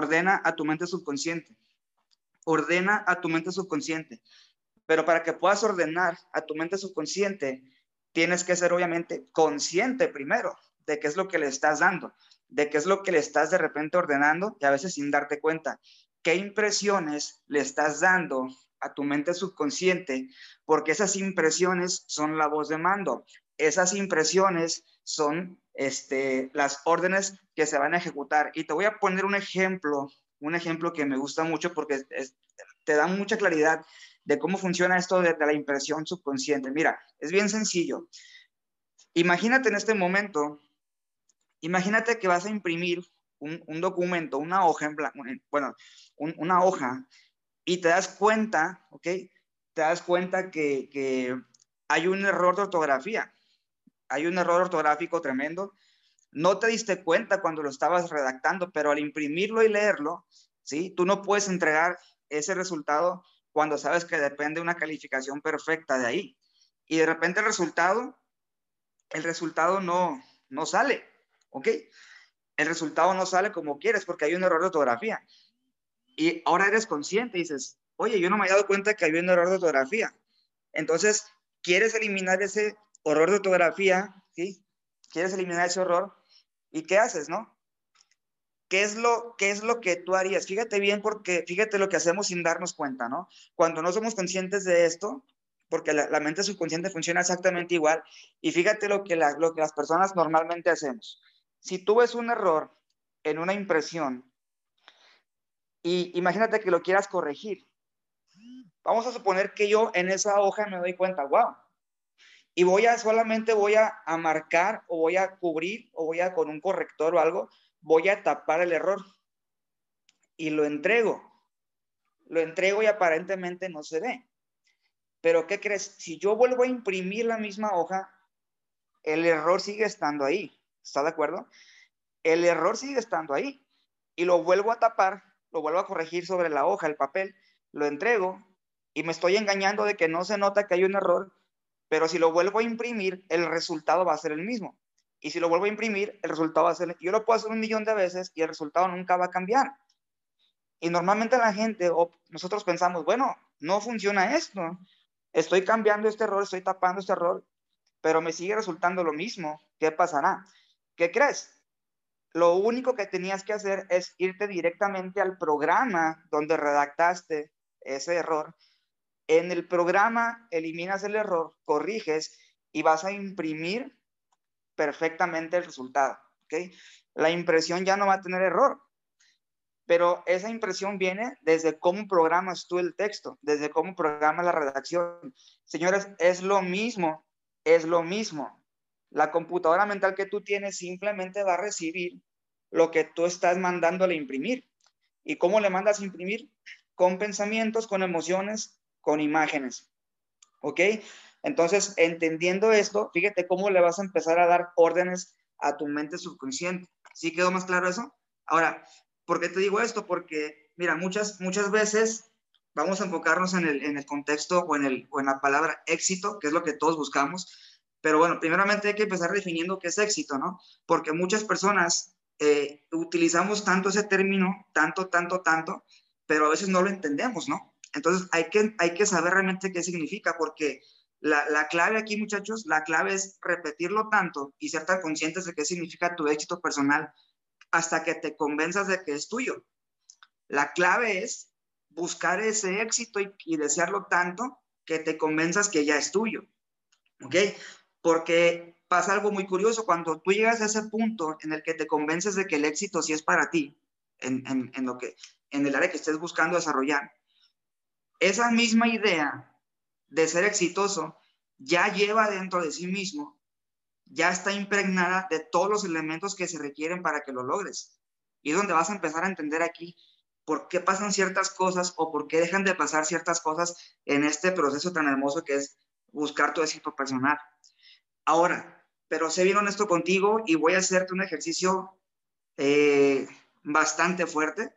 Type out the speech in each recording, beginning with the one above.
ordena a tu mente subconsciente. Ordena a tu mente subconsciente. Pero para que puedas ordenar a tu mente subconsciente, tienes que ser obviamente consciente primero de qué es lo que le estás dando, de qué es lo que le estás de repente ordenando y a veces sin darte cuenta. ¿Qué impresiones le estás dando a tu mente subconsciente? Porque esas impresiones son la voz de mando. Esas impresiones son este, las órdenes que se van a ejecutar. Y te voy a poner un ejemplo, un ejemplo que me gusta mucho porque te da mucha claridad de cómo funciona esto de, la impresión subconsciente. Mira, es bien sencillo. Imagínate en este momento, imagínate que vas a imprimir un, documento, una hoja, en bueno, una hoja, y te das cuenta, ¿ok? Te das cuenta que, que hay un error de ortografía, hay un error ortográfico tremendo. No te diste cuenta cuando lo estabas redactando, pero al imprimirlo y leerlo, ¿sí? Tú no puedes entregar ese resultado cuando sabes que depende de una calificación perfecta de ahí. Y de repente el resultado, el resultado no, no sale, ¿ok? El resultado no sale como quieres porque hay un error de ortografía. Y ahora eres consciente y dices, oye, yo no me he dado cuenta que hay un error de ortografía. Entonces, quieres eliminar ese error de ortografía, ¿sí? Quieres eliminar ese error. ¿Y qué haces, no? ¿Qué es, lo, ¿Qué es lo que tú harías? Fíjate bien porque fíjate lo que hacemos sin darnos cuenta, ¿no? Cuando no somos conscientes de esto, porque la, mente subconsciente funciona exactamente igual, y fíjate lo que, lo que las personas normalmente hacemos. Si tú ves un error en una impresión, y imagínate que lo quieras corregir, vamos a suponer que yo en esa hoja me doy cuenta, wow, y voy a solamente voy a, marcar o voy a cubrir o voy a con un corrector o algo, voy a tapar el error y lo entrego. Lo entrego y aparentemente no se ve. Pero ¿qué crees? Si yo vuelvo a imprimir la misma hoja, el error sigue estando ahí. ¿Está de acuerdo? El error sigue estando ahí. Y lo vuelvo a tapar, lo vuelvo a corregir sobre la hoja, el papel, lo entrego y me estoy engañando de que no se nota que hay un error, pero si lo vuelvo a imprimir, el resultado va a ser el mismo. Y si lo vuelvo a imprimir, el resultado va a ser, yo lo puedo hacer un millón de veces y el resultado nunca va a cambiar. Y normalmente la gente o nosotros pensamos, bueno, no funciona esto. Estoy cambiando este error, estoy tapando este error, pero me sigue resultando lo mismo. ¿Qué pasará? ¿Qué crees? Lo único que tenías que hacer es irte directamente al programa donde redactaste ese error. En el programa eliminas el error, corriges y vas a imprimir perfectamente el resultado. ¿ok? La impresión ya no va a tener error, pero esa impresión viene desde cómo programas tú el texto, desde cómo programas la redacción. Señores, es lo mismo, es lo mismo. La computadora mental que tú tienes simplemente va a recibir lo que tú estás mandándole imprimir. ¿Y cómo le mandas imprimir? Con pensamientos, con emociones, con imágenes. ¿Ok? Entonces, entendiendo esto, fíjate cómo le vas a empezar a dar órdenes a tu mente subconsciente. ¿Sí quedó más claro eso? Ahora, ¿por qué te digo esto? Porque, mira, muchas, muchas veces vamos a enfocarnos en el, en el contexto o en, el, o en la palabra éxito, que es lo que todos buscamos. Pero bueno, primeramente hay que empezar definiendo qué es éxito, ¿no? Porque muchas personas eh, utilizamos tanto ese término, tanto, tanto, tanto, pero a veces no lo entendemos, ¿no? Entonces hay que, hay que saber realmente qué significa, porque la, clave aquí, muchachos, la clave es repetirlo tanto y ser tan conscientes de qué significa tu éxito personal hasta que te convenzas de que es tuyo. La clave es buscar ese éxito y, desearlo tanto que te convenzas que ya es tuyo. ¿Ok? Porque pasa algo muy curioso, cuando tú llegas a ese punto en el que te convences de que el éxito sí es para ti, en, en, lo que, en el área que estés buscando desarrollar, esa misma idea de ser exitoso ya lleva dentro de sí mismo, ya está impregnada de todos los elementos que se requieren para que lo logres. Y es donde vas a empezar a entender aquí por qué pasan ciertas cosas o por qué dejan de pasar ciertas cosas en este proceso tan hermoso que es buscar tu éxito personal. Ahora, pero sé bien honesto contigo y voy a hacerte un ejercicio eh, bastante fuerte,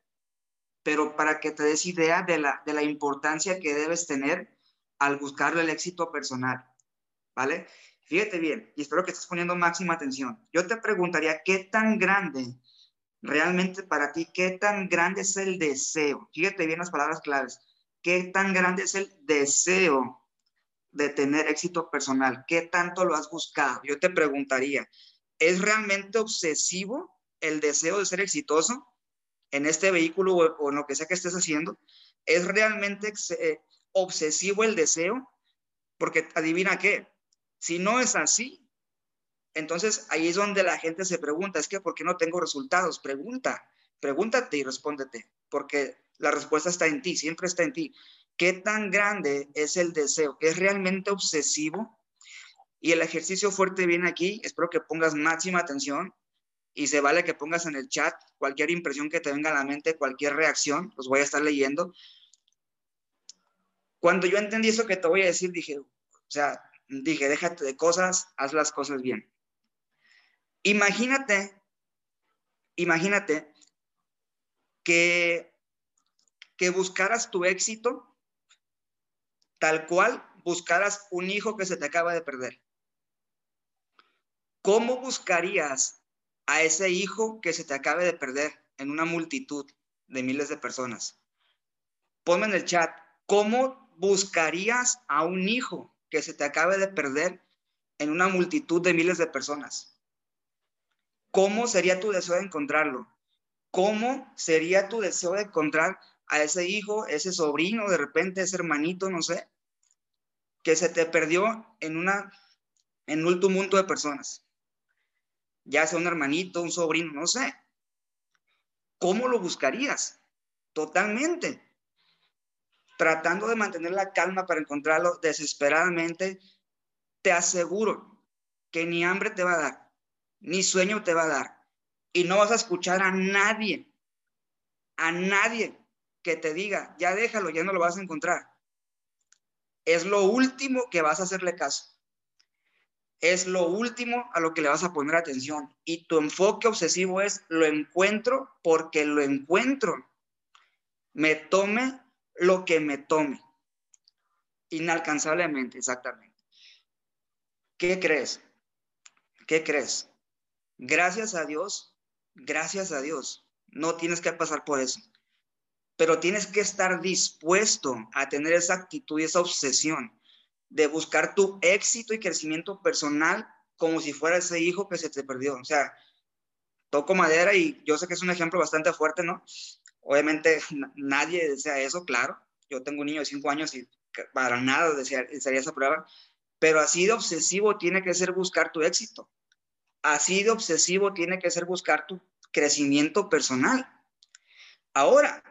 pero para que te des idea de la, de la importancia que debes tener al buscar el éxito personal, ¿vale? Fíjate bien, y espero que estés poniendo máxima atención. Yo te preguntaría, ¿qué tan grande realmente para ti, ¿qué tan grande es el deseo? Fíjate bien las palabras claves. ¿Qué tan grande es el deseo de tener éxito personal? ¿Qué tanto lo has buscado? Yo te preguntaría, ¿es realmente obsesivo el deseo de ser exitoso en este vehículo o, en lo que sea que estés haciendo? ¿Es realmente eh, obsesivo el deseo? Porque adivina qué, si no es así, entonces ahí es donde la gente se pregunta, es que ¿por qué no tengo resultados? Pregunta, pregúntate y respóndete, porque la respuesta está en ti, siempre está en ti. ¿Qué tan grande es el deseo? ¿Es realmente obsesivo? Y el ejercicio fuerte viene aquí, espero que pongas máxima atención y se vale que pongas en el chat cualquier impresión que te venga a la mente, cualquier reacción, los voy a estar leyendo. Cuando yo entendí eso que te voy a decir, dije, o sea, dije, déjate de cosas, haz las cosas bien. Imagínate, imagínate que, que buscaras tu éxito tal cual buscaras un hijo que se te acaba de perder. ¿Cómo buscarías a ese hijo que se te acabe de perder en una multitud de miles de personas? Ponme en el chat, ¿cómo buscarías a un hijo que se te acabe de perder en una multitud de miles de personas? ¿Cómo sería tu deseo de encontrarlo? ¿Cómo sería tu deseo de encontrar a ese hijo, ese sobrino, de repente ese hermanito, no sé, que se te perdió en una en un tumulto de personas? Ya sea un hermanito, un sobrino, no sé. ¿Cómo lo buscarías? Totalmente. Tratando de mantener la calma para encontrarlo desesperadamente, te aseguro que ni hambre te va a dar, ni sueño te va a dar. Y no vas a escuchar a nadie, a nadie que te diga, ya déjalo, ya no lo vas a encontrar. Es lo último que vas a hacerle caso. Es lo último a lo que le vas a poner atención. Y tu enfoque obsesivo es, lo encuentro porque lo encuentro. Me tome lo que me tome. Inalcanzablemente, exactamente. ¿Qué crees? ¿Qué crees? Gracias a Dios, gracias a Dios, no tienes que pasar por eso. Pero tienes que estar dispuesto a tener esa actitud y esa obsesión de buscar tu éxito y crecimiento personal como si fuera ese hijo que se te perdió. O sea, toco madera y yo sé que es un ejemplo bastante fuerte, ¿no? Obviamente nadie desea eso, claro. Yo tengo un niño de cinco años y para nada desearía esa prueba, pero así de obsesivo tiene que ser buscar tu éxito así de obsesivo tiene que ser buscar tu crecimiento personal. Ahora,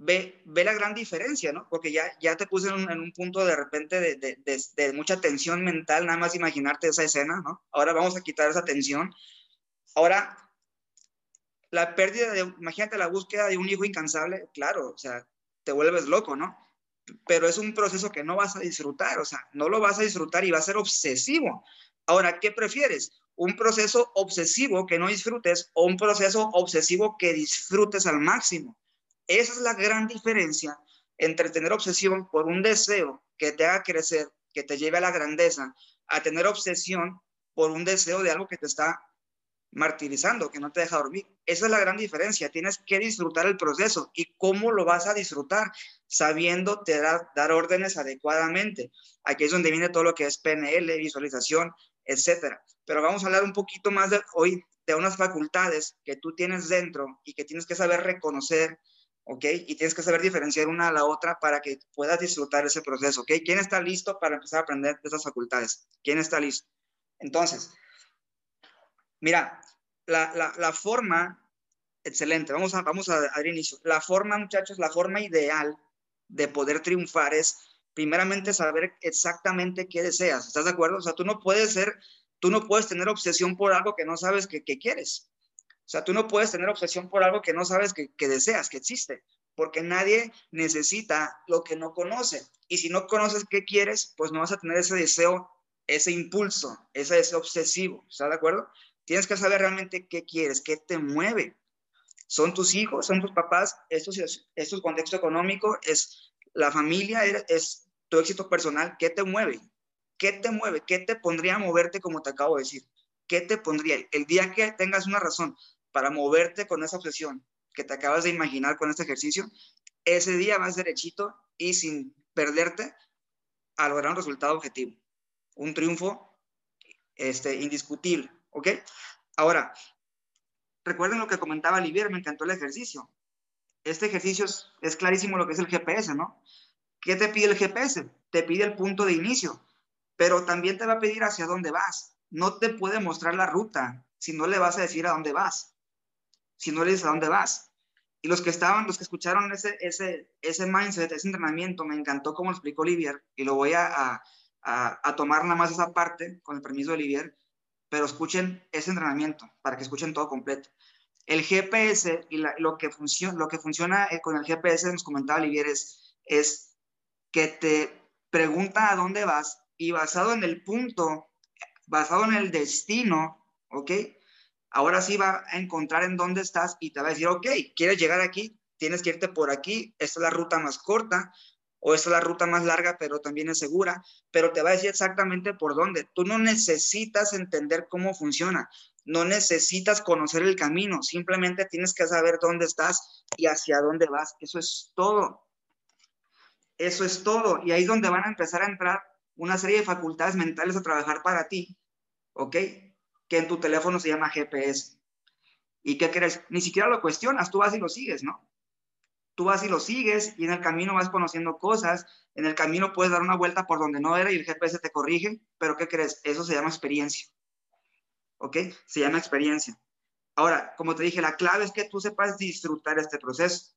ve, ve la gran diferencia, ¿no? Porque ya, ya te puse en un, punto de repente de, de, mucha tensión mental, nada más imaginarte esa escena, ¿no? Ahora vamos a quitar esa tensión. Ahora, la pérdida de, imagínate la búsqueda de un hijo incansable, claro, o sea, te vuelves loco, ¿no? Pero es un proceso que no vas a disfrutar, o sea, no lo vas a disfrutar y va a ser obsesivo. Ahora, ¿qué prefieres? un proceso obsesivo que no disfrutes o un proceso obsesivo que disfrutes al máximo. Esa es la gran diferencia entre tener obsesión por un deseo que te haga crecer, que te lleve a la grandeza, a tener obsesión por un deseo de algo que te está martirizando, que no te deja dormir. Esa es la gran diferencia. Tienes que disfrutar el proceso. ¿Y cómo lo vas a disfrutar? Sabiendo te da, dar órdenes adecuadamente. Aquí es donde viene todo lo que es PNL, visualización, etcétera. Pero vamos a hablar un poquito más hoy de unas facultades que tú tienes dentro y que tienes que saber reconocer, ¿ok? Y tienes que saber diferenciar una a la otra para que puedas disfrutar ese proceso, ¿ok? ¿Quién está listo para empezar a aprender de esas facultades? ¿Quién está listo? Entonces, mira, la, la, la forma, excelente, vamos a, vamos a dar inicio. La forma, muchachos, la forma ideal de poder triunfar es primeramente saber exactamente qué deseas. ¿Estás de acuerdo? O sea, tú no puedes ser, tú no puedes tener obsesión por algo que no sabes que, quieres. O sea, tú no puedes tener obsesión por algo que no sabes que, deseas, que existe, porque nadie necesita lo que no conoce. Y si no conoces qué quieres, pues no vas a tener ese deseo, ese impulso, ese obsesivo. ¿Estás de acuerdo? Tienes que saber realmente qué quieres, qué te mueve. ¿Son tus hijos? ¿Son tus papás? ¿Esto es tu contexto económico? ¿Es la familia es tu éxito personal. ¿Qué te mueve? ¿Qué te mueve? ¿Qué te pondría a moverte como te acabo de decir? ¿Qué te pondría? El día que tengas una razón para moverte con esa obsesión que te acabas de imaginar con este ejercicio, ese día vas derechito y sin perderte a lograr un resultado objetivo, un triunfo este, indiscutible, ¿ok? Ahora, recuerden lo que comentaba Olivier, me encantó el ejercicio. Este ejercicio es, clarísimo lo que es el GPS, ¿no? ¿Qué te pide el GPS? Te pide el punto de inicio, pero también te va a pedir hacia dónde vas. No te puede mostrar la ruta si no le vas a decir a dónde vas, si no le dices a dónde vas. Y los que estaban, los que escucharon ese, ese, ese mindset, ese entrenamiento, me encantó como explicó Olivier, y lo voy a, a, a tomar nada más esa parte, con el permiso de Olivier, pero escuchen ese entrenamiento para que escuchen todo completo. El GPS y lo, que funciona, lo que funciona eh, con el GPS, nos comentaba Olivier, es, es que te pregunta a dónde vas y basado en el punto, basado en el destino, ¿ok? Ahora sí va a encontrar en dónde estás y te va a decir, ok, quieres llegar aquí, tienes que irte por aquí, esta es la ruta más corta, o esta es la ruta más larga, pero también es segura, pero te va a decir exactamente por dónde. Tú no necesitas entender cómo funciona, no necesitas conocer el camino, simplemente tienes que saber dónde estás y hacia dónde vas. Eso es todo. Eso es todo. Y ahí es donde van a empezar a entrar una serie de facultades mentales a trabajar para ti, ¿ok? Que en tu teléfono se llama GPS. ¿Y qué crees? Ni siquiera lo cuestionas, tú vas y lo sigues, ¿no? tú vas y lo sigues y en el camino vas conociendo cosas, en el camino puedes dar una vuelta por donde no era y el GPS te corrige, pero ¿qué crees? Eso se llama experiencia. ¿Ok? Se llama experiencia. Ahora, como te dije, la clave es que tú sepas disfrutar este proceso.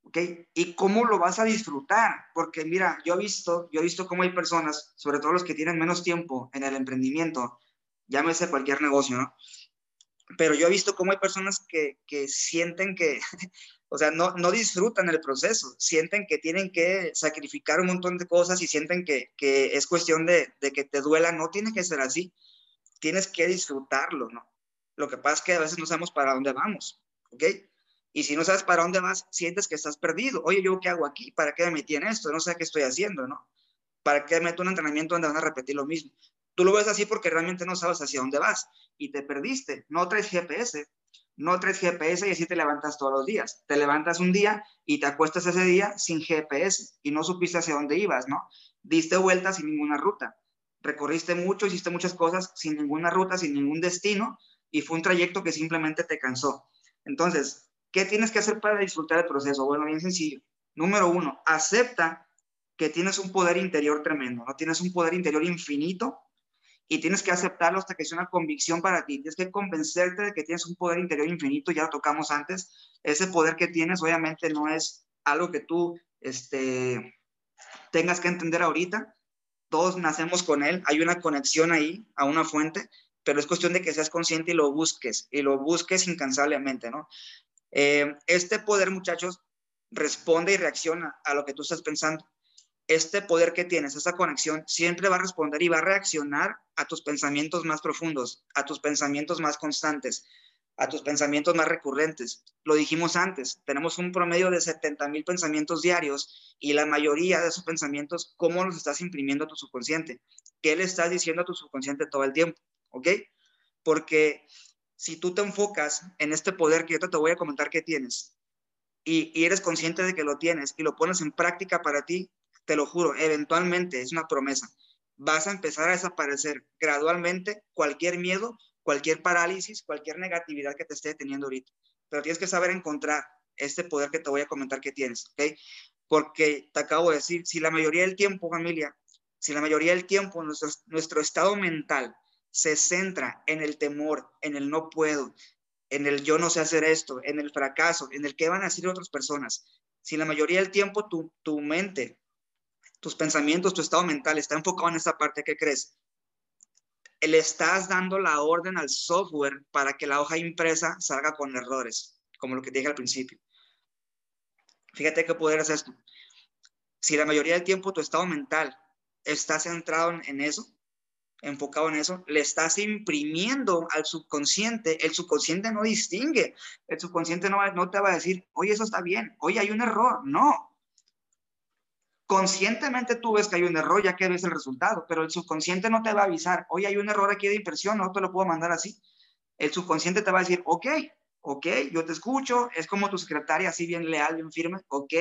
¿Ok? ¿Y cómo lo vas a disfrutar? Porque mira, yo he visto, yo he visto cómo hay personas, sobre todo los que tienen menos tiempo en el emprendimiento, llámese cualquier negocio, ¿no? Pero yo he visto cómo hay personas que, que sienten que o sea, no, no disfrutan el proceso, sienten que tienen que sacrificar un montón de cosas y sienten que, que es cuestión de, de, que te duela, no tiene que ser así, tienes que disfrutarlo, ¿no? Lo que pasa es que a veces no sabemos para dónde vamos, ¿ok? Y si no sabes para dónde vas, sientes que estás perdido. Oye, ¿yo qué hago aquí? ¿Para qué me metí en esto? No sé qué estoy haciendo, ¿no? ¿Para qué meto un entrenamiento donde van a repetir lo mismo? Tú lo ves así porque realmente no sabes hacia dónde vas y te perdiste. No traes GPS, no traes GPS y así te levantas todos los días. Te levantas un día y te acuestas ese día sin GPS y no supiste hacia dónde ibas, ¿no? Diste vueltas sin ninguna ruta. Recorriste mucho, hiciste muchas cosas sin ninguna ruta, sin ningún destino y fue un trayecto que simplemente te cansó. Entonces, ¿qué tienes que hacer para disfrutar el proceso? Bueno, bien sencillo. Número uno, acepta que tienes un poder interior tremendo, ¿no? Tienes un poder interior infinito y tienes que aceptarlo hasta que sea una convicción para ti. Tienes que convencerte de que tienes un poder interior infinito, ya lo tocamos antes. Ese poder que tienes obviamente no es algo que tú este, tengas que entender ahorita. Todos nacemos con él, hay una conexión ahí a una fuente, pero es cuestión de que seas consciente y lo busques, y lo busques incansablemente, ¿no? Eh, este poder, muchachos, responde y reacciona a lo que tú estás pensando este poder que tienes, esa conexión, siempre va a responder y va a reaccionar a tus pensamientos más profundos, a tus pensamientos más constantes, a tus pensamientos más recurrentes. Lo dijimos antes, tenemos un promedio de 70 mil pensamientos diarios y la mayoría de esos pensamientos, ¿cómo los estás imprimiendo a tu subconsciente? ¿Qué le estás diciendo a tu subconsciente todo el tiempo? ¿Ok? Porque si tú te enfocas en este poder que yo te voy a comentar que tienes y, eres consciente de que lo tienes y lo pones en práctica para ti, te lo juro, eventualmente, es una promesa, vas a empezar a desaparecer gradualmente cualquier miedo, cualquier parálisis, cualquier negatividad que te esté teniendo ahorita. Pero tienes que saber encontrar este poder que te voy a comentar que tienes, ¿ok? Porque te acabo de decir, si la mayoría del tiempo, familia, si la mayoría del tiempo nuestro, nuestro estado mental se centra en el temor, en el no puedo, en el yo no sé hacer esto, en el fracaso, en el qué van a decir otras personas, si la mayoría del tiempo tu, tu mente tus pensamientos, tu estado mental está enfocado en esa parte, ¿qué crees? Le estás dando la orden al software para que la hoja impresa salga con errores, como lo que dije al principio. Fíjate qué poder es esto. Si la mayoría del tiempo tu estado mental está centrado en eso, enfocado en eso, le estás imprimiendo al subconsciente, el subconsciente no distingue, el subconsciente no, no te va a decir, oye, eso está bien, oye, hay un error, no, Conscientemente tú ves que hay un error ya que ves el resultado, pero el subconsciente no te va a avisar, oye, hay un error aquí de impresión, no te lo puedo mandar así. El subconsciente te va a decir, ok, ok, yo te escucho, es como tu secretaria, así bien leal, bien firme, ok,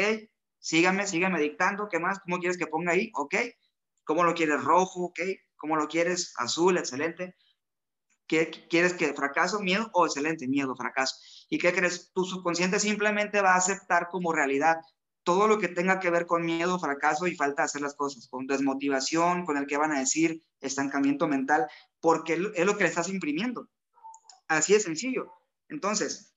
sígame, sígame dictando, ¿qué más? ¿Cómo quieres que ponga ahí? Ok, ¿cómo lo quieres rojo? Ok, ¿cómo lo quieres azul? Excelente. ¿Qué quieres que fracaso, miedo o excelente, miedo, fracaso? ¿Y qué crees? Tu subconsciente simplemente va a aceptar como realidad todo lo que tenga que ver con miedo, fracaso y falta de hacer las cosas, con desmotivación, con el que van a decir, estancamiento mental, porque es lo que le estás imprimiendo. Así es sencillo. Entonces,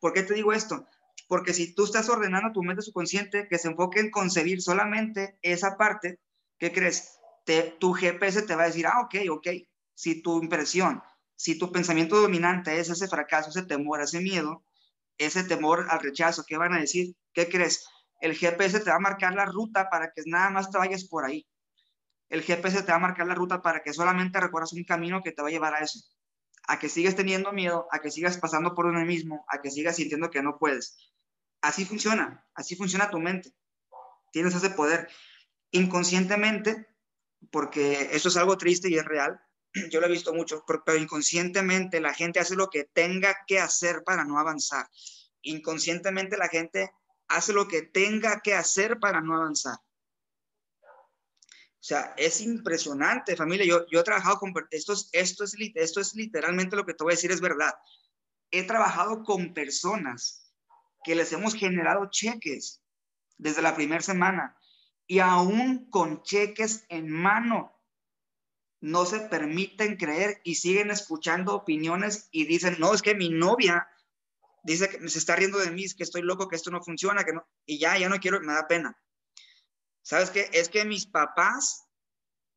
¿por qué te digo esto? Porque si tú estás ordenando a tu mente subconsciente que se enfoque en concebir solamente esa parte, ¿qué crees? tu GPS te va a decir, ah, ok, ok. Si tu impresión, si tu pensamiento dominante es ese fracaso, ese temor, ese miedo, ese temor al rechazo, ¿qué van a decir? ¿Qué crees? El GPS te va a marcar la ruta para que nada más te vayas por ahí. El GPS te va a marcar la ruta para que solamente recorras un camino que te va a llevar a eso a que sigas teniendo miedo, a que sigas pasando por uno mismo, a que sigas sintiendo que no puedes. Así funciona, así funciona tu mente. Tienes ese poder. Inconscientemente, porque eso es algo triste y es real, yo lo he visto mucho, pero inconscientemente la gente hace lo que tenga que hacer para no avanzar. Inconscientemente la gente hace lo que tenga que hacer para no avanzar. O sea, es impresionante, familia. Yo, yo he trabajado con, esto es, esto, es, esto es literalmente lo que te voy a decir, es verdad. He trabajado con personas que les hemos generado cheques desde la primera semana y aún con cheques en mano no se permiten creer y siguen escuchando opiniones y dicen, no, es que mi novia dice que se está riendo de mí, que estoy loco, que esto no funciona, que no, y ya, ya no quiero, me da pena. ¿Sabes qué? Es que mis papás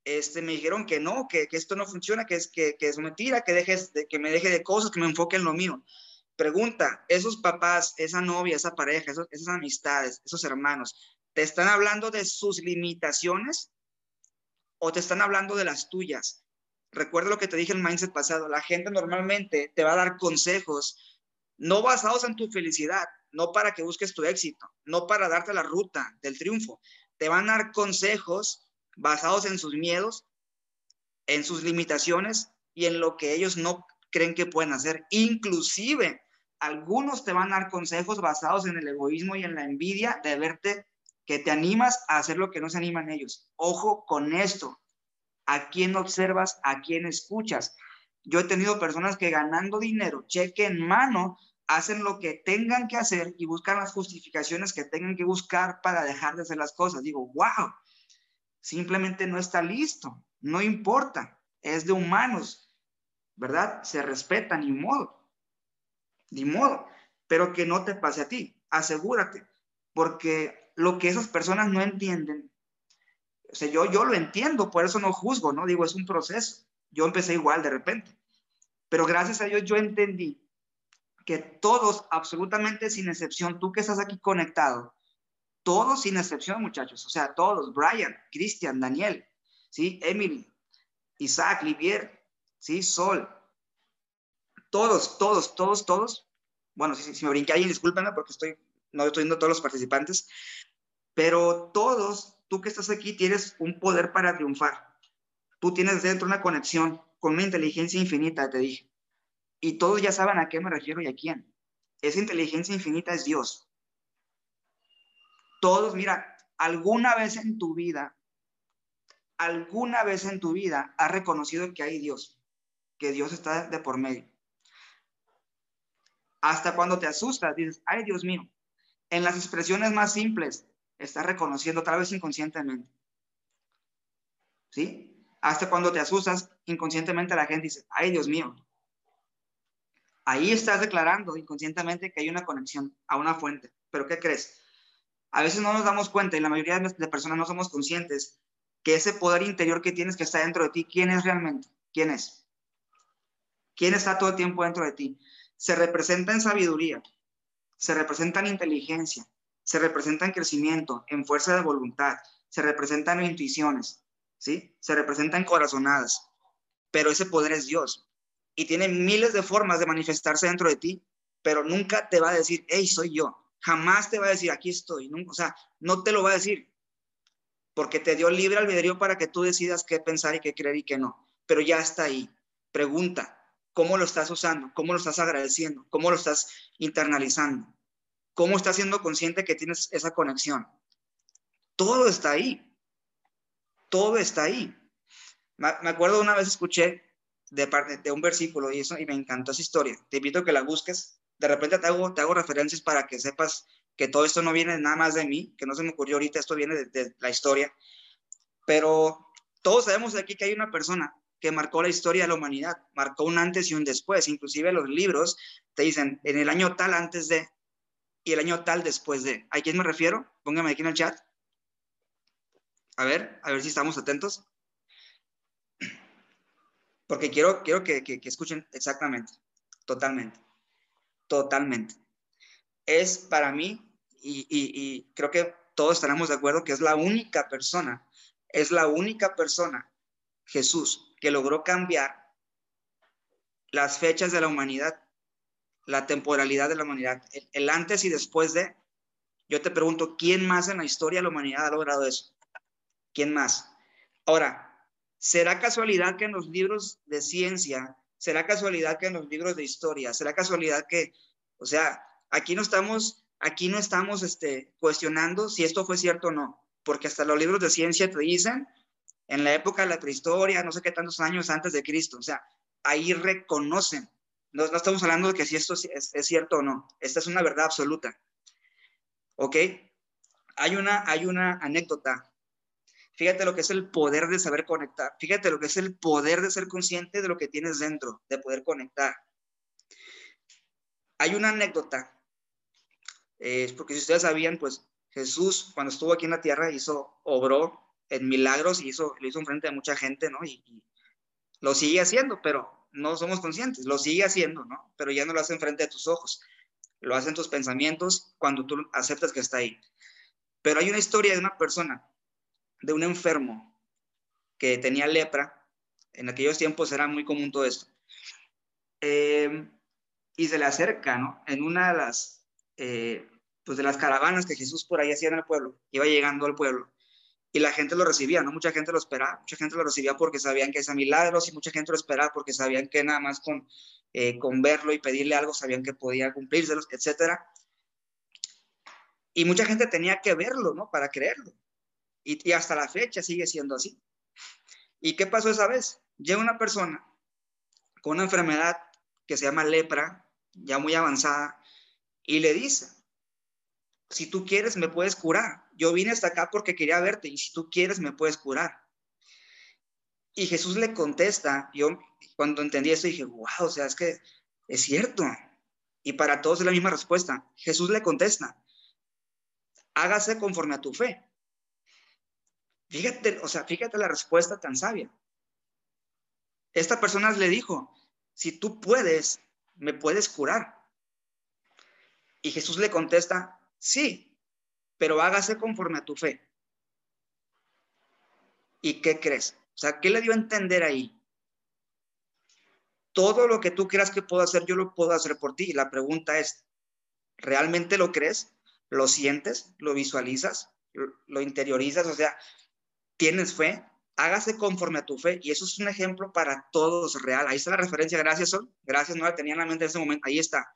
este, me dijeron que no, que, esto no funciona, que es, que, es mentira, que, dejes de, que me deje de cosas, que me enfoque en lo mío. Pregunta, esos papás, esa novia, esa pareja, esas amistades, esos hermanos, ¿te están hablando de sus limitaciones o te están hablando de las tuyas? Recuerda lo que te dije en el mindset pasado, la gente normalmente te va a dar consejos no basados en tu felicidad, no para que busques tu éxito, no para darte la ruta del triunfo, te van a dar consejos basados en sus miedos, en sus limitaciones y en lo que ellos no creen que pueden hacer. Inclusive, algunos te van a dar consejos basados en el egoísmo y en la envidia de verte que te animas a hacer lo que no se animan ellos. Ojo con esto. ¿A quién observas? ¿A quién escuchas? Yo he tenido personas que ganando dinero, cheque en mano, hacen lo que tengan que hacer y buscan las justificaciones que tengan que buscar para dejar de hacer las cosas. Digo, wow, simplemente no está listo, no importa, es de humanos, ¿verdad? Se respeta, ni modo, ni modo, pero que no te pase a ti, asegúrate, porque lo que esas personas no entienden, o sea, yo, yo lo entiendo, por eso no juzgo, ¿no? Digo, es un proceso. Yo empecé igual de repente, pero gracias a Dios yo entendí que todos, absolutamente sin excepción, tú que estás aquí conectado, todos sin excepción, muchachos, o sea, todos, Brian, Cristian, Daniel, ¿sí? Emily, Isaac, Livier, ¿sí? Sol, todos, todos, todos, todos, bueno, si, si me brinqué ahí, discúlpenme porque estoy, no estoy viendo todos los participantes, pero todos, tú que estás aquí, tienes un poder para triunfar. Tú tienes dentro una conexión con una inteligencia infinita, te dije. Y todos ya saben a qué me refiero y a quién. Esa inteligencia infinita es Dios. Todos, mira, alguna vez en tu vida, alguna vez en tu vida has reconocido que hay Dios, que Dios está de por medio. Hasta cuando te asustas, dices, ay Dios mío, en las expresiones más simples, estás reconociendo, tal vez inconscientemente. ¿Sí? Hasta cuando te asustas, inconscientemente la gente dice, ay Dios mío, Ahí estás declarando inconscientemente que hay una conexión a una fuente. Pero ¿qué crees? A veces no nos damos cuenta y la mayoría de personas no somos conscientes que ese poder interior que tienes que está dentro de ti, ¿quién es realmente? ¿Quién es? ¿Quién está todo el tiempo dentro de ti? Se representa en sabiduría, se representa en inteligencia, se representa en crecimiento, en fuerza de voluntad, se representa en intuiciones, ¿sí? Se representa en corazonadas. Pero ese poder es Dios y tiene miles de formas de manifestarse dentro de ti, pero nunca te va a decir, hey, soy yo. Jamás te va a decir, aquí estoy. o sea, no te lo va a decir, porque te dio libre albedrío para que tú decidas qué pensar y qué creer y qué no. Pero ya está ahí. Pregunta, cómo lo estás usando, cómo lo estás agradeciendo, cómo lo estás internalizando, cómo estás siendo consciente que tienes esa conexión. Todo está ahí. Todo está ahí. Me acuerdo una vez escuché de, parte, de un versículo y, eso, y me encantó esa historia. Te invito a que la busques. De repente te hago, te hago referencias para que sepas que todo esto no viene nada más de mí, que no se me ocurrió ahorita, esto viene de, de la historia. Pero todos sabemos aquí que hay una persona que marcó la historia de la humanidad, marcó un antes y un después. Inclusive los libros te dicen en el año tal antes de y el año tal después de. ¿A quién me refiero? Póngame aquí en el chat. A ver, a ver si estamos atentos. Porque quiero, quiero que, escuchen exactamente, totalmente, totalmente. Es para mí, y, creo que todos estaremos de acuerdo, que es la única persona, es la única persona, Jesús, que logró cambiar las fechas de la humanidad, la temporalidad de la humanidad, el, antes y después de. Yo te pregunto, ¿quién más en la historia de la humanidad ha logrado eso? ¿Quién más? Ahora, ¿será casualidad que en los libros de ciencia, será casualidad que en los libros de historia, será casualidad que, o sea, aquí no estamos, aquí no estamos este, cuestionando si esto fue cierto o no, porque hasta los libros de ciencia te dicen en la época de la prehistoria, no sé qué tantos años antes de Cristo. O sea, ahí reconocen. No, no estamos hablando de que si esto es, cierto o no. Esta es una verdad absoluta. ¿Ok? Hay una, hay una anécdota. Fíjate lo que es el poder de saber conectar. Fíjate lo que es el poder de ser consciente de lo que tienes dentro, de poder conectar. Hay una anécdota. Es porque si ustedes sabían, pues Jesús, cuando estuvo aquí en la tierra, hizo, obró en milagros y hizo, lo hizo enfrente de mucha gente, ¿no? Y, lo sigue haciendo, pero no somos conscientes, lo sigue haciendo, ¿no? Pero ya no lo hace enfrente de tus ojos, lo hace en tus pensamientos cuando tú aceptas que está ahí. Pero hay una historia de una persona, de un enfermo que tenía lepra, en aquellos tiempos era muy común todo esto, eh, y se le acerca, ¿no? En una de las, eh, pues de las caravanas que Jesús por ahí hacía en el pueblo, iba llegando al pueblo, y la gente lo recibía, ¿no? Mucha gente lo esperaba, mucha gente lo recibía porque sabían que es milagros y mucha gente lo esperaba porque sabían que nada más con, eh, con verlo y pedirle algo sabían que podía cumplírselos, etcétera. Y mucha gente tenía que verlo, ¿no? Para creerlo. Y, hasta la fecha sigue siendo así. ¿Y qué pasó esa vez? Llega una persona con una enfermedad que se llama lepra, ya muy avanzada, y le dice, si tú quieres, me puedes curar. Yo vine hasta acá porque quería verte y si tú quieres, me puedes curar. Y Jesús le contesta, yo cuando entendí eso dije, wow, o sea, es que es cierto. Y para todos es la misma respuesta. Jesús le contesta, hágase conforme a tu fe. Fíjate, o sea, fíjate la respuesta tan sabia. Esta persona le dijo, si tú puedes, me puedes curar. Y Jesús le contesta, Sí, pero hágase conforme a tu fe. ¿Y qué crees? O sea, ¿qué le dio a entender ahí? Todo lo que tú creas que puedo hacer, yo lo puedo hacer por ti. Y la pregunta es, ¿realmente lo crees? ¿Lo sientes? ¿Lo visualizas? ¿Lo interiorizas? O sea, ¿tienes fe? Hágase conforme a tu fe. Y eso es un ejemplo para todos real. Ahí está la referencia. Gracias, Sol. Gracias, no la tenía en la mente en ese momento. Ahí está.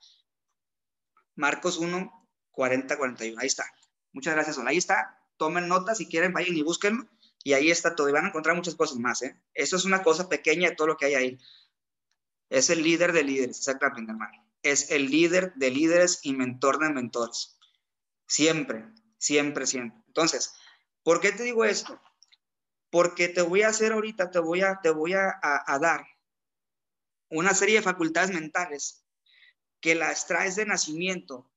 Marcos 1, 40, 41. Ahí está. Muchas gracias, Ahí está. Tomen nota si quieren, vayan y búsquenlo. Y ahí está todo. Y van a encontrar muchas cosas más. ¿eh? Eso es una cosa pequeña de todo lo que hay ahí. Es el líder de líderes, exactamente, hermano. Es el líder de líderes y mentor de mentores. Siempre, siempre, siempre. Entonces, ¿por qué te digo esto? Porque te voy a hacer ahorita, te voy a, te voy a, a dar una serie de facultades mentales que las traes de nacimiento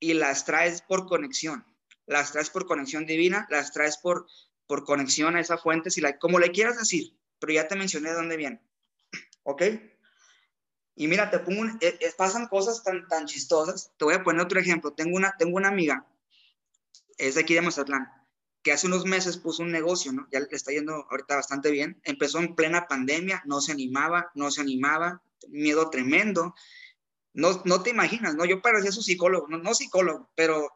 y las traes por conexión. Las traes por conexión divina, las traes por, por conexión a esa fuente, si la, como le quieras decir, pero ya te mencioné de dónde viene. ¿Ok? Y mira, te pongo eh, eh, pasan cosas tan, tan chistosas. Te voy a poner otro ejemplo. Tengo una, tengo una amiga, es de aquí de Mazatlán, que hace unos meses puso un negocio, ¿no? Ya le está yendo ahorita bastante bien. Empezó en plena pandemia, no se animaba, no se animaba, miedo tremendo. No, no te imaginas, ¿no? Yo parecía su psicólogo, no, no psicólogo, pero,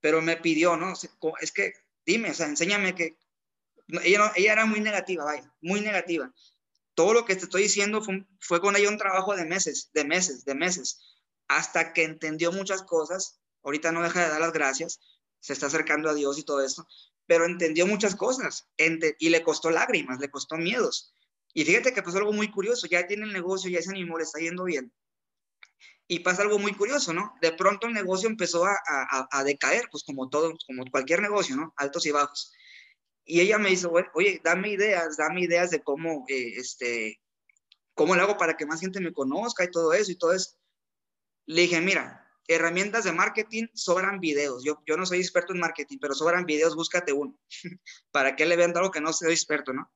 pero me pidió, ¿no? Es que, dime, o sea, enséñame que... Ella, ella era muy negativa, vaya, muy negativa. todo lo que te estoy diciendo fue, fue con ella un trabajo de meses, de meses, de meses, hasta que entendió muchas cosas. Ahorita no deja de dar las gracias, se está acercando a Dios y todo esto, pero entendió muchas cosas y le costó lágrimas, le costó miedos. Y fíjate que pasó algo muy curioso, ya tiene el negocio, ya se animó, le está yendo bien. Y pasa algo muy curioso, ¿no? De pronto el negocio empezó a, a, decaer, pues como todo, como cualquier negocio, ¿no? Altos y bajos. Y ella me dice, oye, dame ideas, dame ideas de cómo, eh, este, cómo lo hago para que más gente me conozca y todo eso y todo eso. Le dije, mira, herramientas de marketing sobran videos. Yo, no soy experto en marketing, pero sobran videos, búscate uno. para que le venda algo que no soy experto, ¿no?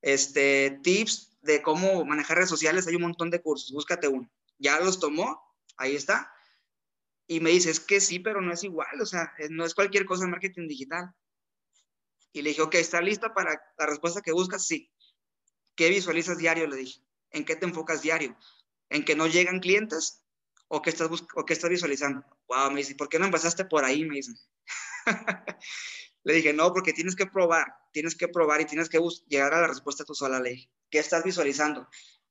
Este, tips de cómo manejar redes sociales, hay un montón de cursos, búscate uno. Ya los tomó, ahí está. Y me dice, es que sí, pero no es igual, o sea, no es cualquier cosa en marketing digital. Y le dije, ok, ¿está lista para la respuesta que buscas? Sí. ¿Qué visualizas diario? Le dije. ¿En qué te enfocas diario? ¿En que no llegan clientes? ¿O qué estás, o qué estás visualizando? Wow, me dice, ¿por qué no empezaste por ahí? Me dice. le dije, no, porque tienes que probar, tienes que probar y tienes que llegar a la respuesta tú sola. Le dije, ¿qué estás visualizando?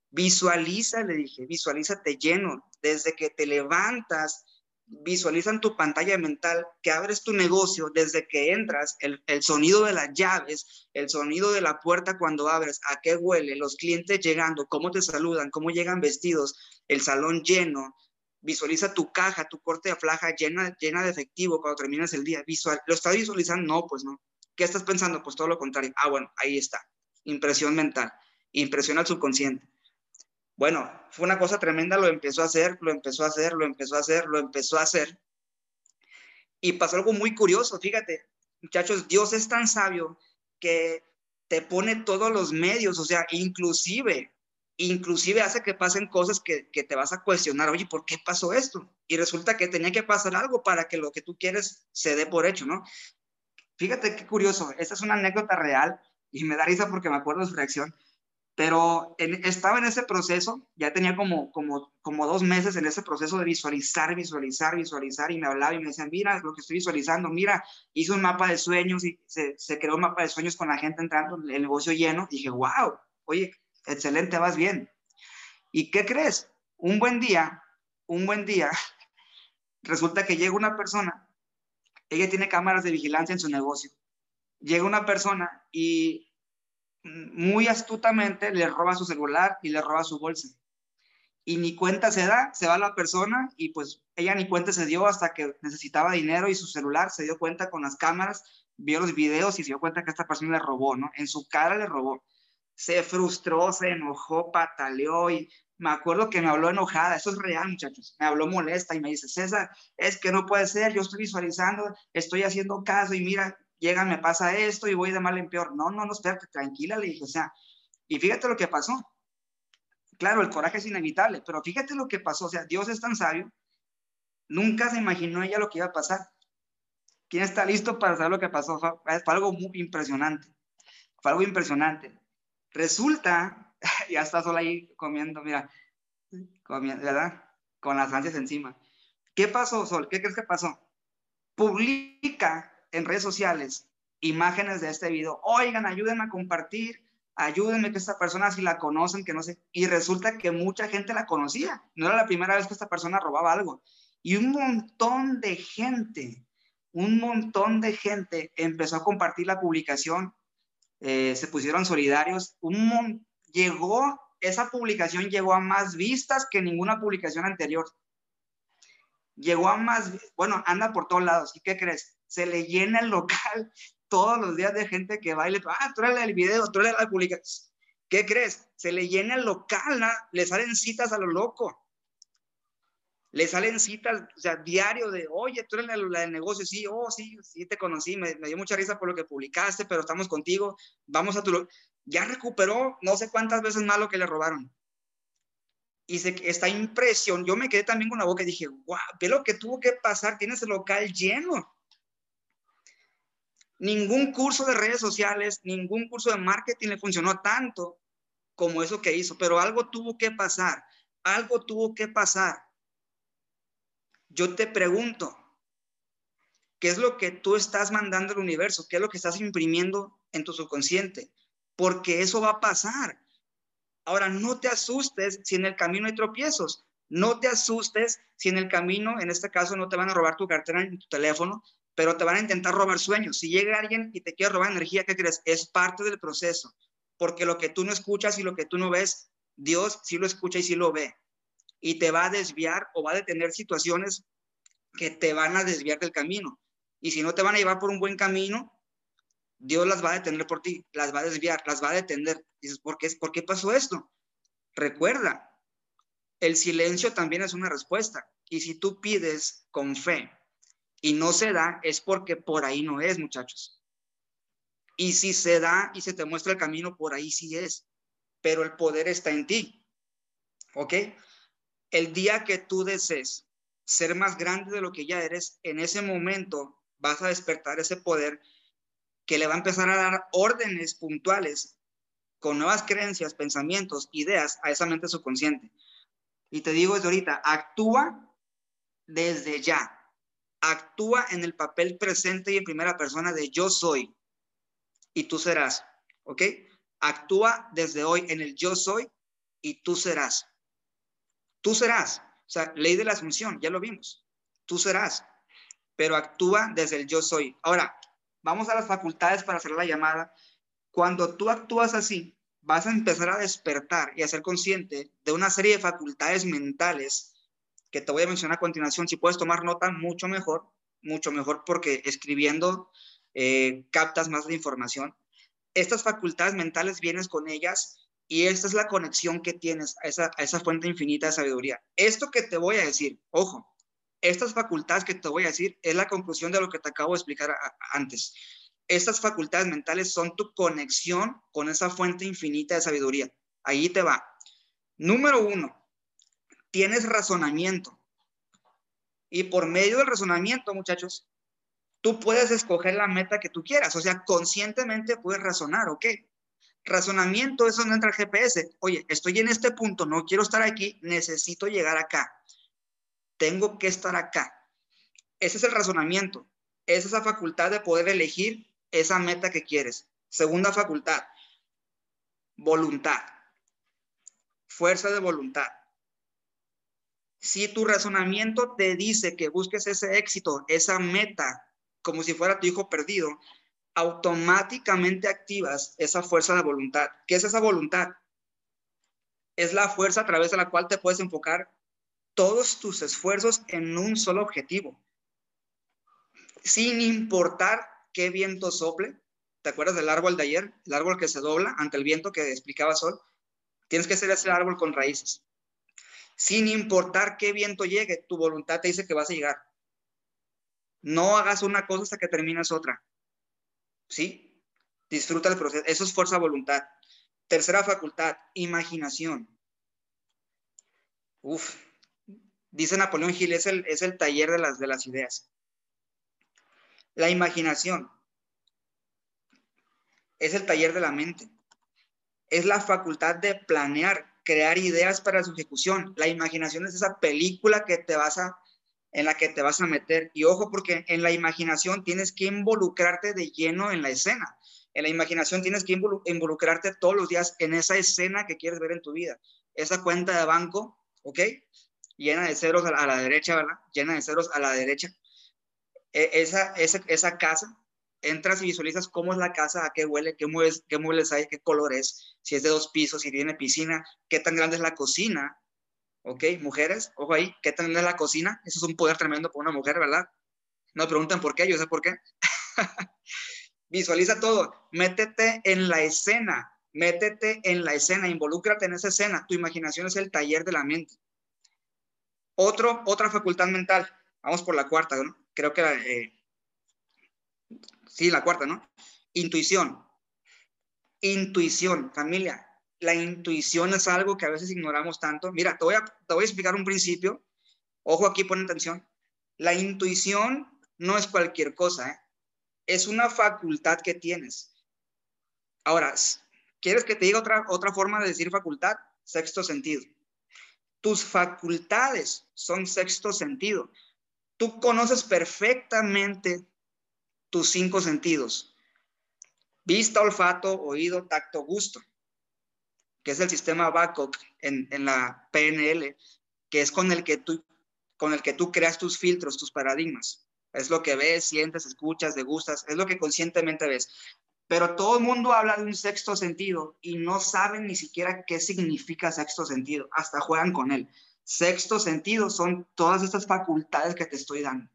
Visualiza, le dije, visualízate lleno. Desde que te levantas visualiza en tu pantalla mental que abres tu negocio desde que entras, el, sonido de las llaves, el sonido de la puerta cuando abres, a qué huele, los clientes llegando, cómo te saludan, cómo llegan vestidos, el salón lleno. Visualiza tu caja, tu corte de flaja llena, llena de efectivo cuando terminas el día. Visual, ¿Lo estás visualizando? No, pues no. ¿Qué estás pensando? Pues todo lo contrario. Ah, bueno, ahí está. Impresión mental. Impresión al subconsciente. Bueno, fue una cosa tremenda, lo empezó a hacer, lo empezó a hacer, lo empezó a hacer, lo empezó a hacer. Y pasó algo muy curioso, fíjate, muchachos, Dios es tan sabio que te pone todos los medios, o sea, inclusive, inclusive hace que pasen cosas que, que te vas a cuestionar, oye, ¿por qué pasó esto? Y resulta que tenía que pasar algo para que lo que tú quieres se dé por hecho, ¿no? Fíjate qué curioso, esta es una anécdota real y me da risa porque me acuerdo de su reacción pero estaba en ese proceso, ya tenía como, como, como dos meses en ese proceso de visualizar, visualizar, visualizar, y me hablaba y me decían, mira lo que estoy visualizando, mira, hice un mapa de sueños y se, se creó un mapa de sueños con la gente entrando, el negocio lleno, dije, wow, oye, excelente, vas bien. ¿Y qué crees? Un buen día, un buen día, resulta que llega una persona, ella tiene cámaras de vigilancia en su negocio, llega una persona y muy astutamente le roba su celular y le roba su bolsa. Y ni cuenta se da, se va la persona y pues ella ni cuenta se dio hasta que necesitaba dinero y su celular se dio cuenta con las cámaras, vio los videos y se dio cuenta que esta persona le robó, ¿no? En su cara le robó. Se frustró, se enojó, pataleó y me acuerdo que me habló enojada, eso es real muchachos, me habló molesta y me dice, César, es que no puede ser, yo estoy visualizando, estoy haciendo caso y mira, llega, me pasa esto y voy de mal en peor. No, no, no, espérate, tranquila, le dije, o sea, y fíjate lo que pasó. Claro, el coraje es inevitable, pero fíjate lo que pasó, o sea, Dios es tan sabio, nunca se imaginó ella lo que iba a pasar. ¿Quién está listo para saber lo que pasó? Fue, algo muy impresionante, fue algo impresionante. Resulta, ya está sola ahí comiendo, mira, comiendo, ¿verdad? Con las ansias encima. ¿Qué pasó, Sol? ¿Qué crees que pasó? Publica en redes sociales imágenes de este video, oigan, ayúdenme a compartir, ayúdenme que esta persona si la conocen, que no sé, y resulta que mucha gente la conocía, no era la primera vez que esta persona robaba algo, y un montón de gente, un montón de gente empezó a compartir la publicación, eh, se pusieron solidarios, un llegó, esa publicación llegó a más vistas que ninguna publicación anterior. Llegó a más, bueno, anda por todos lados. ¿Y qué crees? se le llena el local todos los días de gente que baile. Ah, tú el video, tú la publicación. ¿Qué crees? Se le llena el local, le salen citas a lo loco. Le salen citas, o sea, diario de, oye, tú eres la, del negocio, sí, oh, sí, sí, te conocí, me, me, dio mucha risa por lo que publicaste, pero estamos contigo, vamos a tu... Ya recuperó no sé cuántas veces más lo que le robaron. Y se, está impresión, yo me quedé también con la boca y dije, guau, ve lo que tuvo que pasar, tienes el local lleno. Ningún curso de redes sociales, ningún curso de marketing le funcionó tanto como eso que hizo, pero algo tuvo que pasar, algo tuvo que pasar. Yo te pregunto, ¿qué es lo que tú estás mandando al universo? ¿Qué es lo que estás imprimiendo en tu subconsciente? Porque eso va a pasar. Ahora, no te asustes si en el camino hay tropiezos. No te asustes si en el camino, en este caso, no te van a robar tu cartera ni tu teléfono, pero te van a intentar robar sueños. Si llega alguien y te quiere robar energía, ¿qué crees? Es parte del proceso, porque lo que tú no escuchas y lo que tú no ves, Dios sí lo escucha y sí lo ve. Y te va a desviar o va a detener situaciones que te van a desviar del camino. Y si no te van a llevar por un buen camino, Dios las va a detener por ti, las va a desviar, las va a detener. Dices, ¿por qué, ¿por qué pasó esto? Recuerda, el silencio también es una respuesta. Y si tú pides con fe y no se da, es porque por ahí no es, muchachos. Y si se da y se te muestra el camino, por ahí sí es. Pero el poder está en ti. ¿Ok? El día que tú desees ser más grande de lo que ya eres, en ese momento vas a despertar ese poder que le va a empezar a dar órdenes puntuales con nuevas creencias, pensamientos, ideas a esa mente subconsciente. Y te digo desde ahorita, actúa desde ya actúa en el papel presente y en primera persona de yo soy y tú serás, ¿ok? Actúa desde hoy en el yo soy y tú serás. Tú serás. O sea, ley de la asunción, ya lo vimos. Tú serás. Pero actúa desde el yo soy. Ahora, vamos a las facultades para hacer la llamada. Cuando tú actúas así, vas a empezar a despertar y a ser consciente de una serie de facultades mentales que te voy a mencionar a continuación, si puedes tomar nota, mucho mejor, mucho mejor porque escribiendo eh, captas más de información. Estas facultades mentales vienes con ellas y esta es la conexión que tienes a esa, fuente infinita de sabiduría. Esto que te voy a decir, ojo, estas facultades que te voy a decir es la conclusión de lo que te acabo de explicar antes. Estas facultades mentales son tu conexión con esa fuente infinita de sabiduría. Ahí te va. Número uno, tienes razonamiento. Y por medio del razonamiento, muchachos, tú puedes escoger la meta que tú quieras. O sea, conscientemente puedes razonar, ¿ok? Razonamiento, eso no entra el GPS. Oye, estoy en este punto, no quiero estar aquí, necesito llegar acá. Tengo que estar acá. Ese es el razonamiento. Es esa facultad de poder elegir esa meta que quieres. Segunda facultad, voluntad. Fuerza de voluntad. Si tu razonamiento te dice que busques ese éxito, esa meta, como si fuera tu hijo perdido, automáticamente activas esa fuerza de voluntad. ¿Qué es esa voluntad? Es la fuerza a través de la cual te puedes enfocar todos tus esfuerzos en un solo objetivo, sin importar qué viento sople. ¿Te acuerdas del árbol de ayer? El árbol que se dobla ante el viento que explicaba Sol. Tienes que ser ese árbol con raíces sin importar qué viento llegue, tu voluntad te dice que vas a llegar. No hagas una cosa hasta que terminas otra. ¿Sí? Disfruta el proceso. Eso es fuerza voluntad. Tercera facultad, imaginación. Uf, dice Napoleón Gil, es el, es el taller de las, de las ideas. La imaginación es el taller de la mente. Es la facultad de planear crear ideas para su ejecución. La imaginación es esa película que te vas a, en la que te vas a meter. Y ojo, porque en la imaginación tienes que involucrarte de lleno en la escena. En la imaginación tienes que involucrarte todos los días en esa escena que quieres ver en tu vida. Esa cuenta de banco, ¿ok? Llena de ceros a la, derecha, ¿verdad? Llena de ceros a la derecha. E, esa, esa, esa casa entras y visualizas cómo es la casa, a qué huele, qué muebles, qué muebles hay, qué color es, si es de dos pisos, si tiene piscina, qué tan grande es la cocina. ¿Ok? Mujeres, ojo ahí, qué tan es la cocina. Eso es un poder tremendo para una mujer, ¿verdad? No me preguntan por qué, yo sé por qué. Visualiza todo, métete en la escena, métete en la escena, involúcrate en esa escena. Tu imaginación es el taller de la mente. Otro, otra facultad mental, vamos por la cuarta, ¿no? Creo que eh, Sí, la cuarta, ¿no? Intuición. Intuición, familia. La intuición es algo que a veces ignoramos tanto. Mira, te voy a, te voy a explicar un principio. Ojo aquí, pon atención. La intuición no es cualquier cosa, ¿eh? es una facultad que tienes. Ahora, ¿quieres que te diga otra, otra forma de decir facultad? Sexto sentido. Tus facultades son sexto sentido. Tú conoces perfectamente tus cinco sentidos. Vista, olfato, oído, tacto, gusto. Que es el sistema Babcock en, en la PNL, que es con el que tú con el que tú creas tus filtros, tus paradigmas. Es lo que ves, sientes, escuchas, degustas, es lo que conscientemente ves. Pero todo el mundo habla de un sexto sentido y no saben ni siquiera qué significa sexto sentido, hasta juegan con él. Sexto sentido son todas estas facultades que te estoy dando.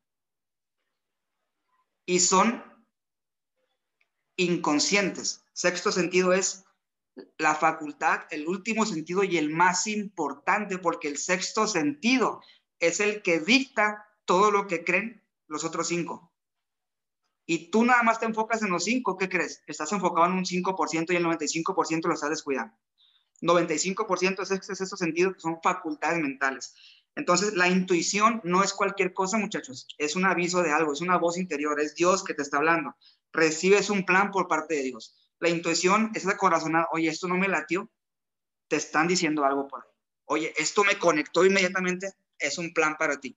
Y son inconscientes. Sexto sentido es la facultad, el último sentido y el más importante, porque el sexto sentido es el que dicta todo lo que creen los otros cinco. Y tú nada más te enfocas en los cinco, ¿qué crees? Estás enfocado en un 5% y el 95% lo estás descuidando. 95% es ese sentido que son facultades mentales. Entonces, la intuición no es cualquier cosa, muchachos. Es un aviso de algo, es una voz interior, es Dios que te está hablando. Recibes un plan por parte de Dios. La intuición es la corazonada. Oye, esto no me latió. Te están diciendo algo por ahí. Oye, esto me conectó inmediatamente es un plan para ti.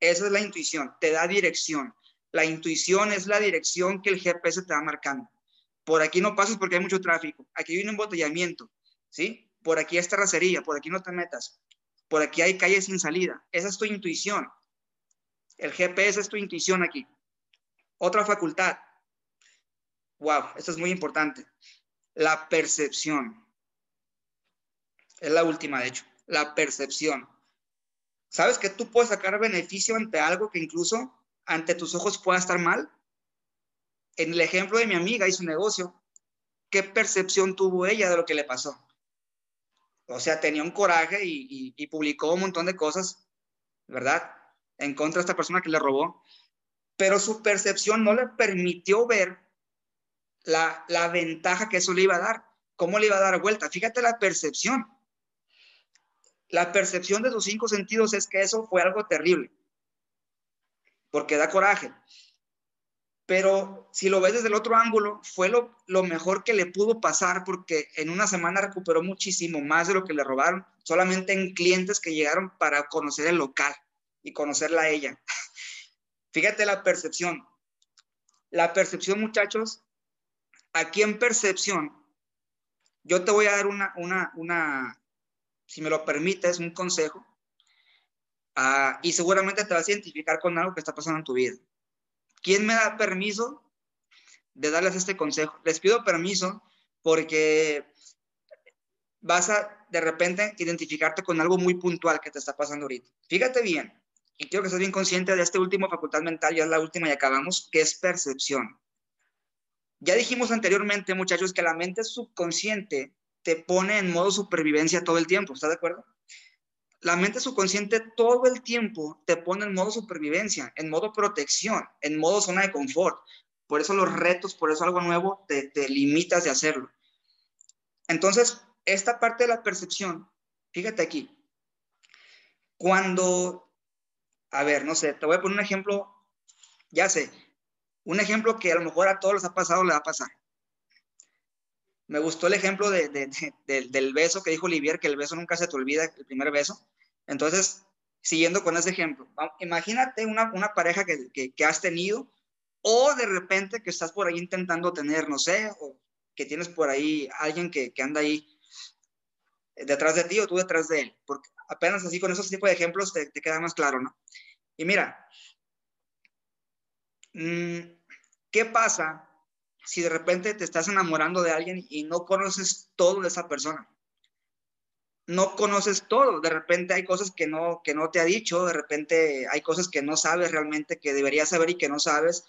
Esa es la intuición, te da dirección. La intuición es la dirección que el GPS te va marcando. Por aquí no pasas porque hay mucho tráfico. Aquí hay un embotellamiento, ¿sí? Por aquí hay terracería, por aquí no te metas. Por aquí hay calles sin salida. Esa es tu intuición. El GPS es tu intuición aquí. Otra facultad. Wow, esto es muy importante. La percepción. Es la última, de hecho. La percepción. ¿Sabes que tú puedes sacar beneficio ante algo que incluso ante tus ojos pueda estar mal? En el ejemplo de mi amiga y su negocio, ¿qué percepción tuvo ella de lo que le pasó? O sea, tenía un coraje y, publicó un montón de cosas, ¿verdad? En contra de esta persona que le robó, pero su percepción no le permitió ver la, la ventaja que eso le iba a dar, cómo le iba a dar vuelta. Fíjate la percepción. La percepción de sus cinco sentidos es que eso fue algo terrible, porque da coraje. Pero si lo ves desde el otro ángulo, fue lo, lo mejor que le pudo pasar porque en una semana recuperó muchísimo más de lo que le robaron, solamente en clientes que llegaron para conocer el local y conocerla a ella. Fíjate la percepción. La percepción, muchachos, aquí en percepción, yo te voy a dar una, una, una, si me lo permites, un consejo. Ah, y seguramente te vas a identificar con algo que está pasando en tu vida. ¿Quién me da permiso de darles este consejo? Les pido permiso porque vas a de repente identificarte con algo muy puntual que te está pasando ahorita. Fíjate bien, y quiero que estés bien consciente de este último facultad mental, ya es la última y acabamos, que es percepción. Ya dijimos anteriormente, muchachos, que la mente subconsciente te pone en modo supervivencia todo el tiempo, ¿estás de acuerdo? La mente subconsciente todo el tiempo te pone en modo supervivencia, en modo protección, en modo zona de confort. Por eso los retos, por eso algo nuevo, te, limitas de hacerlo. Entonces, esta parte de la percepción, fíjate aquí, cuando, a ver, no sé, te voy a poner un ejemplo, ya sé, un ejemplo que a lo mejor a todos les ha pasado, le va a pasar me gustó el ejemplo de, del beso que dijo Olivier, que el beso nunca se te olvida, el primer beso. Entonces, siguiendo con ese ejemplo, imagínate una, una pareja que, que, has tenido o de repente que estás por ahí intentando tener, no sé, o que tienes por ahí alguien que, que anda ahí detrás de ti o tú detrás de él, porque apenas así con esos tipos de ejemplos te, te queda más claro, ¿no? Y mira, ¿qué pasa si de repente te estás enamorando de alguien y no conoces todo de esa persona. No conoces todo, de repente hay cosas que no, que no te ha dicho, de repente hay cosas que no sabes realmente, que deberías saber y que no sabes,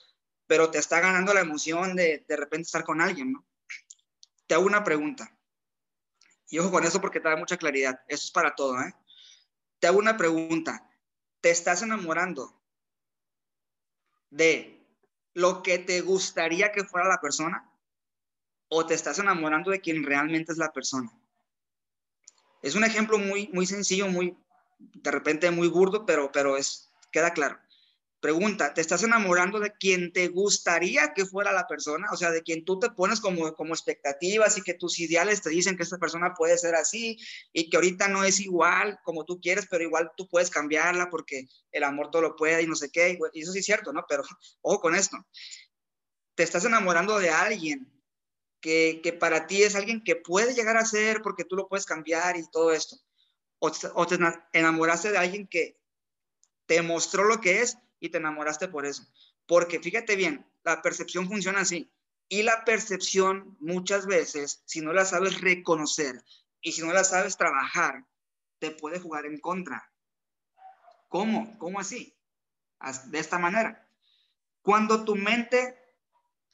pero te está ganando la emoción de de repente estar con alguien, ¿no? Te hago una pregunta. Y ojo con eso porque te da mucha claridad. Eso es para todo, ¿eh? Te hago una pregunta. ¿Te estás enamorando de lo que te gustaría que fuera la persona o te estás enamorando de quien realmente es la persona. Es un ejemplo muy, muy sencillo, muy, de repente muy burdo, pero, pero es, queda claro. Pregunta, ¿te estás enamorando de quien te gustaría que fuera la persona? O sea, de quien tú te pones como, como expectativas y que tus ideales te dicen que esta persona puede ser así y que ahorita no es igual como tú quieres, pero igual tú puedes cambiarla porque el amor todo lo puede y no sé qué. Y eso sí es cierto, ¿no? Pero ojo con esto. Te estás enamorando de alguien que, que, para ti es alguien que puede llegar a ser porque tú lo puedes cambiar y todo esto. O o te enamoraste de alguien que te mostró lo que es y te enamoraste por eso. Porque fíjate bien, la percepción funciona así. Y la percepción muchas veces, si no la sabes reconocer y si no la sabes trabajar, te puede jugar en contra. ¿Cómo? ¿Cómo así? De esta manera. Cuando tu mente,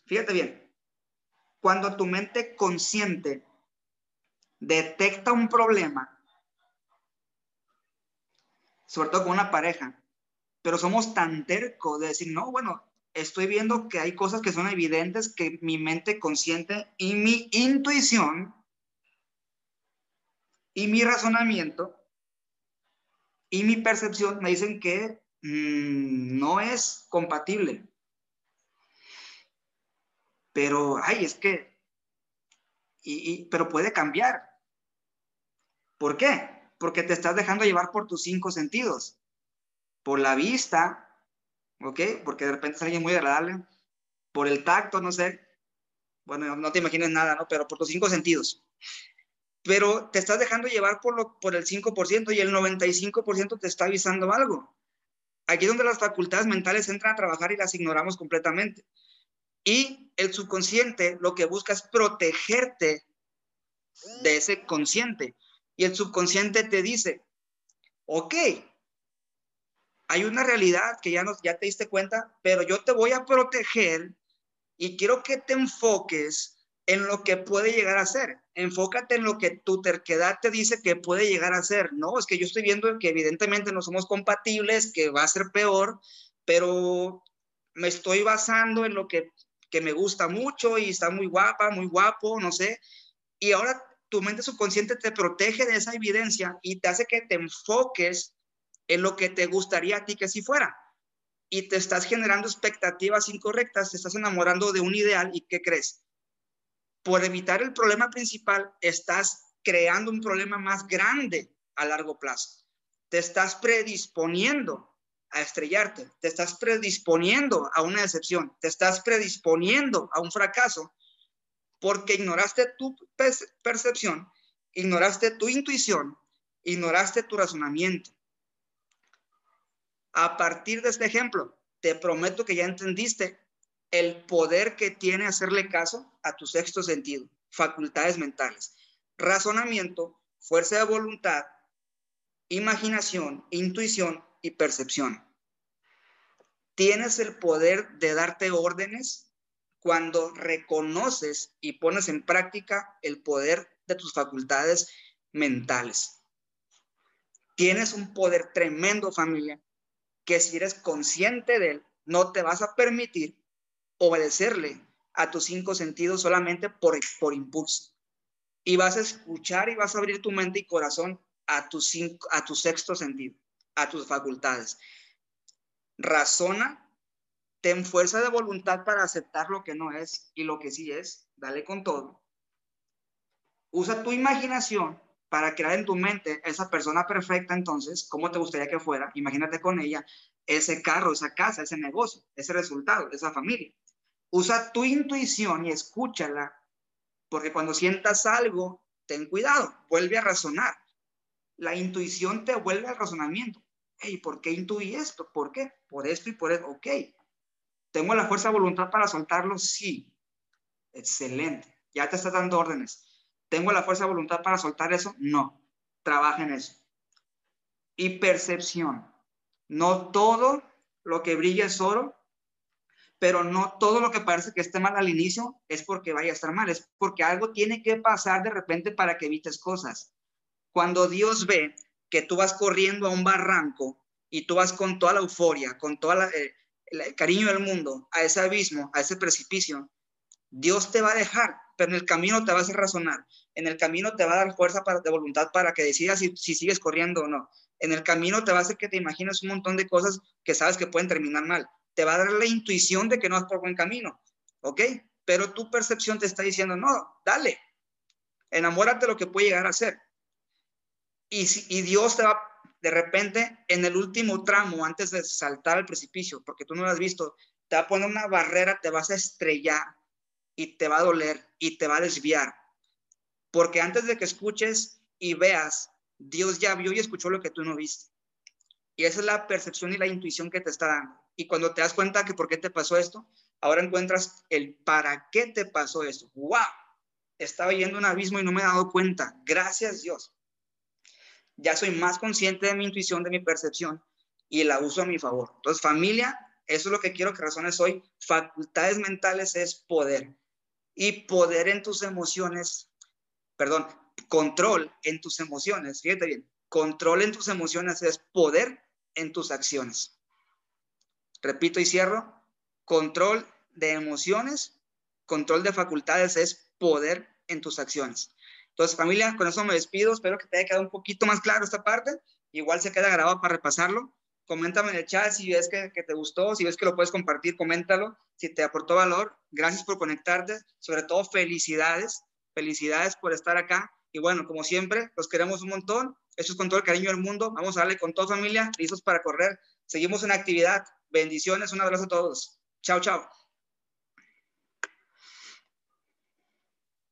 fíjate bien, cuando tu mente consciente detecta un problema, sobre todo con una pareja, pero somos tan tercos de decir, no, bueno, estoy viendo que hay cosas que son evidentes que mi mente consciente y mi intuición y mi razonamiento y mi percepción me dicen que mmm, no es compatible. Pero, ay, es que, y, y, pero puede cambiar. ¿Por qué? Porque te estás dejando llevar por tus cinco sentidos por la vista, ¿ok? Porque de repente es alguien muy agradable, por el tacto, no sé, bueno, no te imagines nada, ¿no? Pero por tus cinco sentidos. Pero te estás dejando llevar por, lo, por el 5% y el 95% te está avisando algo. Aquí es donde las facultades mentales entran a trabajar y las ignoramos completamente. Y el subconsciente lo que busca es protegerte de ese consciente. Y el subconsciente te dice, ok, hay una realidad que ya, no, ya te diste cuenta, pero yo te voy a proteger y quiero que te enfoques en lo que puede llegar a ser. Enfócate en lo que tu terquedad te dice que puede llegar a ser. No, es que yo estoy viendo que evidentemente no somos compatibles, que va a ser peor, pero me estoy basando en lo que, que me gusta mucho y está muy guapa, muy guapo, no sé. Y ahora tu mente subconsciente te protege de esa evidencia y te hace que te enfoques en lo que te gustaría a ti que si fuera. Y te estás generando expectativas incorrectas, te estás enamorando de un ideal y ¿qué crees? Por evitar el problema principal, estás creando un problema más grande a largo plazo. Te estás predisponiendo a estrellarte, te estás predisponiendo a una decepción, te estás predisponiendo a un fracaso porque ignoraste tu percepción, ignoraste tu intuición, ignoraste tu razonamiento. A partir de este ejemplo, te prometo que ya entendiste el poder que tiene hacerle caso a tu sexto sentido, facultades mentales, razonamiento, fuerza de voluntad, imaginación, intuición y percepción. Tienes el poder de darte órdenes cuando reconoces y pones en práctica el poder de tus facultades mentales. Tienes un poder tremendo, familia, que si eres consciente de él, no te vas a permitir obedecerle a tus cinco sentidos solamente por, por impulso. Y vas a escuchar y vas a abrir tu mente y corazón a tu, cinco, a tu sexto sentido, a tus facultades. Razona, ten fuerza de voluntad para aceptar lo que no es y lo que sí es, dale con todo. Usa tu imaginación para crear en tu mente esa persona perfecta, entonces, ¿cómo te gustaría que fuera? Imagínate con ella ese carro, esa casa, ese negocio, ese resultado, esa familia. Usa tu intuición y escúchala, porque cuando sientas algo, ten cuidado, vuelve a razonar. La intuición te vuelve al razonamiento. Hey, ¿por qué intuí esto? ¿Por qué? Por esto y por eso. Ok. ¿Tengo la fuerza de voluntad para soltarlo? Sí. Excelente. Ya te estás dando órdenes ¿Tengo la fuerza de voluntad para soltar eso? No. Trabaja en eso. Y percepción. No todo lo que brilla es oro, pero no todo lo que parece que esté mal al inicio es porque vaya a estar mal, es porque algo tiene que pasar de repente para que evites cosas. Cuando Dios ve que tú vas corriendo a un barranco y tú vas con toda la euforia, con todo eh, el cariño del mundo a ese abismo, a ese precipicio, Dios te va a dejar pero en el camino te va a hacer razonar, en el camino te va a dar fuerza para, de voluntad para que decidas si, si sigues corriendo o no. En el camino te va a hacer que te imagines un montón de cosas que sabes que pueden terminar mal. Te va a dar la intuición de que no vas por buen camino, ¿ok? Pero tu percepción te está diciendo, no, dale, enamórate de lo que puede llegar a ser. Y, y Dios te va, de repente, en el último tramo, antes de saltar al precipicio, porque tú no lo has visto, te va a poner una barrera, te vas a estrellar y te va a doler y te va a desviar. Porque antes de que escuches y veas, Dios ya vio y escuchó lo que tú no viste. Y esa es la percepción y la intuición que te está dando. Y cuando te das cuenta que por qué te pasó esto, ahora encuentras el para qué te pasó esto. ¡Wow! Estaba yendo un abismo y no me he dado cuenta. Gracias Dios. Ya soy más consciente de mi intuición, de mi percepción y la uso a mi favor. Entonces, familia, eso es lo que quiero que razones hoy. Facultades mentales es poder. Y poder en tus emociones, perdón, control en tus emociones. Fíjate bien, control en tus emociones es poder en tus acciones. Repito y cierro, control de emociones, control de facultades es poder en tus acciones. Entonces, familia, con eso me despido. Espero que te haya quedado un poquito más claro esta parte. Igual se queda grabado para repasarlo coméntame en el chat si ves que, te gustó, si ves que lo puedes compartir, coméntalo, si te aportó valor. Gracias por conectarte, sobre todo felicidades, felicidades por estar acá. Y bueno, como siempre, los queremos un montón. Esto es con todo el cariño del mundo. Vamos a darle con toda familia, listos para correr. Seguimos en actividad. Bendiciones, un abrazo a todos. Chao, chao.